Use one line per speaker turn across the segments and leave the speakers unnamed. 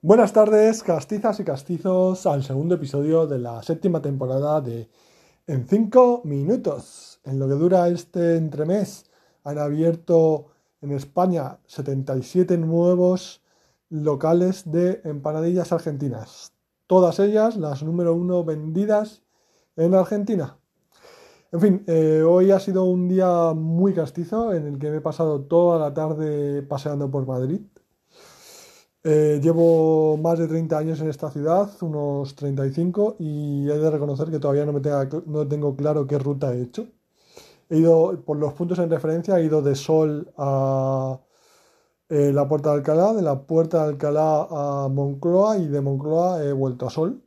Buenas tardes, castizas y castizos, al segundo episodio de la séptima temporada de En 5 minutos. En lo que dura este entremés, han abierto en España 77 nuevos locales de empanadillas argentinas. Todas ellas las número uno vendidas en Argentina. En fin, eh, hoy ha sido un día muy castizo en el que me he pasado toda la tarde paseando por Madrid. Eh, llevo más de 30 años en esta ciudad, unos 35, y he de reconocer que todavía no, me tengo claro qué ruta he hecho. He ido, por los puntos en referencia, he ido de Sol a eh, la Puerta de Alcalá, de la Puerta de Alcalá a Moncloa y de Moncloa he vuelto a Sol.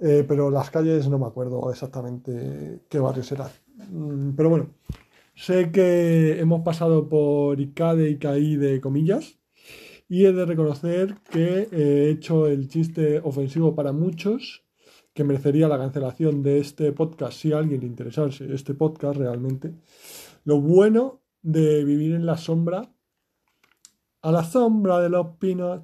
Eh, pero las calles no me acuerdo exactamente qué barrios eran. Mm, pero bueno, sé que hemos pasado por ICADE y CAI de comillas y he de reconocer que he hecho el chiste ofensivo para muchos que merecería la cancelación de este podcast si a alguien le interesase este podcast realmente. Lo bueno de vivir en la sombra a la sombra de los pinos.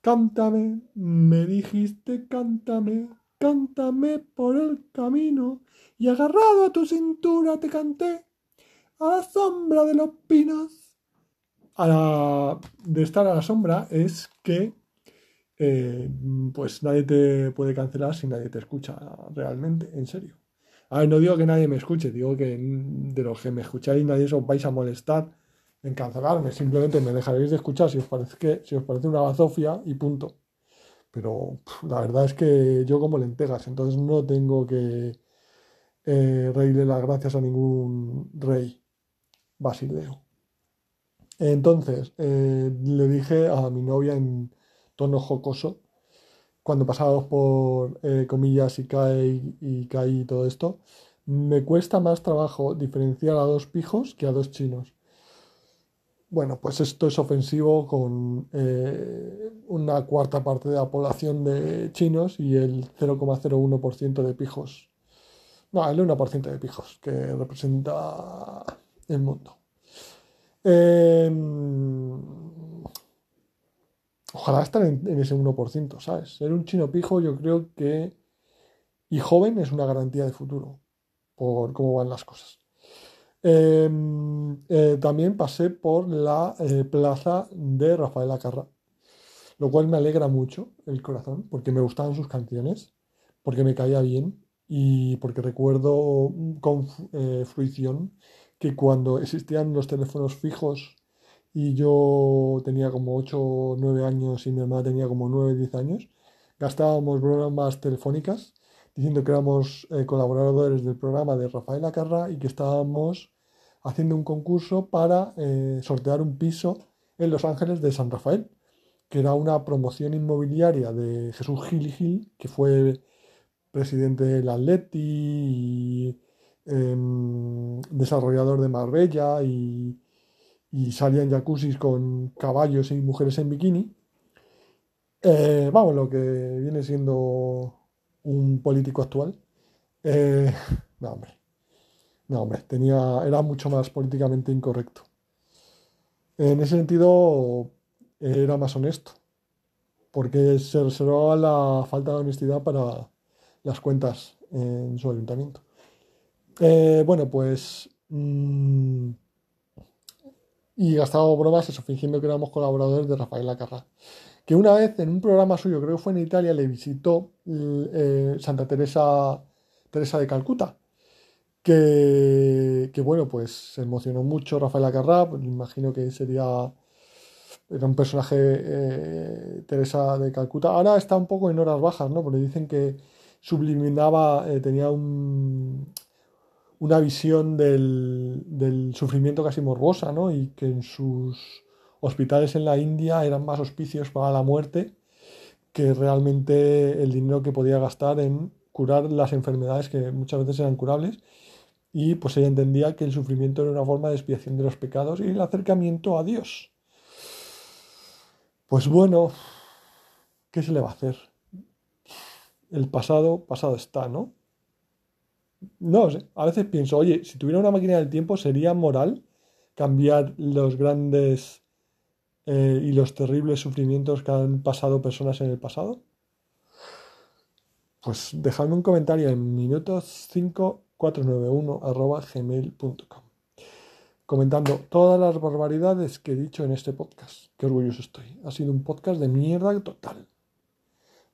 Cántame, me dijiste cántame, cántame por el camino y agarrado a tu cintura te canté a la sombra de los pinos. A la, de estar a la sombra es que eh, pues nadie te puede cancelar si nadie te escucha realmente, en serio. A ver, no digo que nadie me escuche, digo que de los que me escucháis nadie os vais a molestar en cancelarme, simplemente me dejaréis de escuchar si os parece, si os parece una bazofia y punto. Pero la verdad es que yo como lentejas, entonces no tengo que eh, reírle las gracias a ningún rey basileo. Entonces eh, le dije a mi novia en tono jocoso cuando pasamos por eh, comillas y cae y cae y todo esto, me cuesta más trabajo diferenciar a dos pijos que a dos chinos. Bueno, pues esto es ofensivo con eh, una cuarta parte de la población de chinos y el 0,01% de pijos. No, el 1% de pijos que representa el mundo. Eh, Ojalá estar en, ese 1%, ¿sabes? Ser un chino pijo yo creo que... Y joven es una garantía de futuro, por cómo van las cosas. Em, eh, también pasé por la eh, plaza de Rafael Acarra, lo cual me alegra mucho el corazón, porque me gustaban sus canciones, porque me caía bien y porque recuerdo con eh, fruición que cuando existían los teléfonos fijos y yo tenía como 8 o 9 años y mi hermana tenía como 9 o 10 años, gastábamos bromas telefónicas diciendo que éramos colaboradores del programa de Rafael Acarra y que estábamos haciendo un concurso para eh, sortear un piso en Los Ángeles de San Rafael, que era una promoción inmobiliaria de Jesús Gil y Gil, que fue presidente del Atleti y em, desarrollador de Marbella y y salían jacuzzis con caballos y mujeres en bikini. Eh, vamos, lo que viene siendo un político actual. Eh, no, hombre. No, hombre, tenía, era mucho más políticamente incorrecto. En ese sentido, era más honesto, porque se reservaba la falta de honestidad para las cuentas en su ayuntamiento. Eh, bueno, pues mm, y gastábamos bromas eso, fingiendo que éramos colaboradores de Rafael Lacarra. Que una vez en un programa suyo, creo que fue en Italia, le visitó eh, Santa Teresa, Teresa de Calcuta. Que, bueno, pues se emocionó mucho Rafael Lacarra, pues, imagino que sería era un personaje eh, Teresa de Calcuta. Ahora está un poco en horas bajas, ¿no? Porque dicen que subliminaba, eh, tenía un, una visión del, sufrimiento casi morbosa, ¿no? Y que en sus hospitales en la India eran más hospicios para la muerte que realmente el dinero que podía gastar en curar las enfermedades que muchas veces eran curables. Y pues ella entendía que el sufrimiento era una forma de expiación de los pecados y el acercamiento a Dios. Pues bueno, ¿qué se le va a hacer? El pasado, pasado está, ¿no? no sé, a veces pienso, oye, si tuviera una máquina del tiempo, ¿sería moral cambiar los grandes eh, y los terribles sufrimientos que han pasado personas en el pasado? Pues dejadme un comentario en minutos5491 comentando todas las barbaridades que he dicho en este podcast. Qué orgulloso estoy. Ha sido un podcast de mierda total.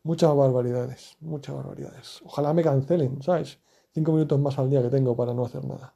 Muchas barbaridades, muchas barbaridades. Ojalá me cancelen, ¿sabes? Cinco minutos más al día que tengo para no hacer nada.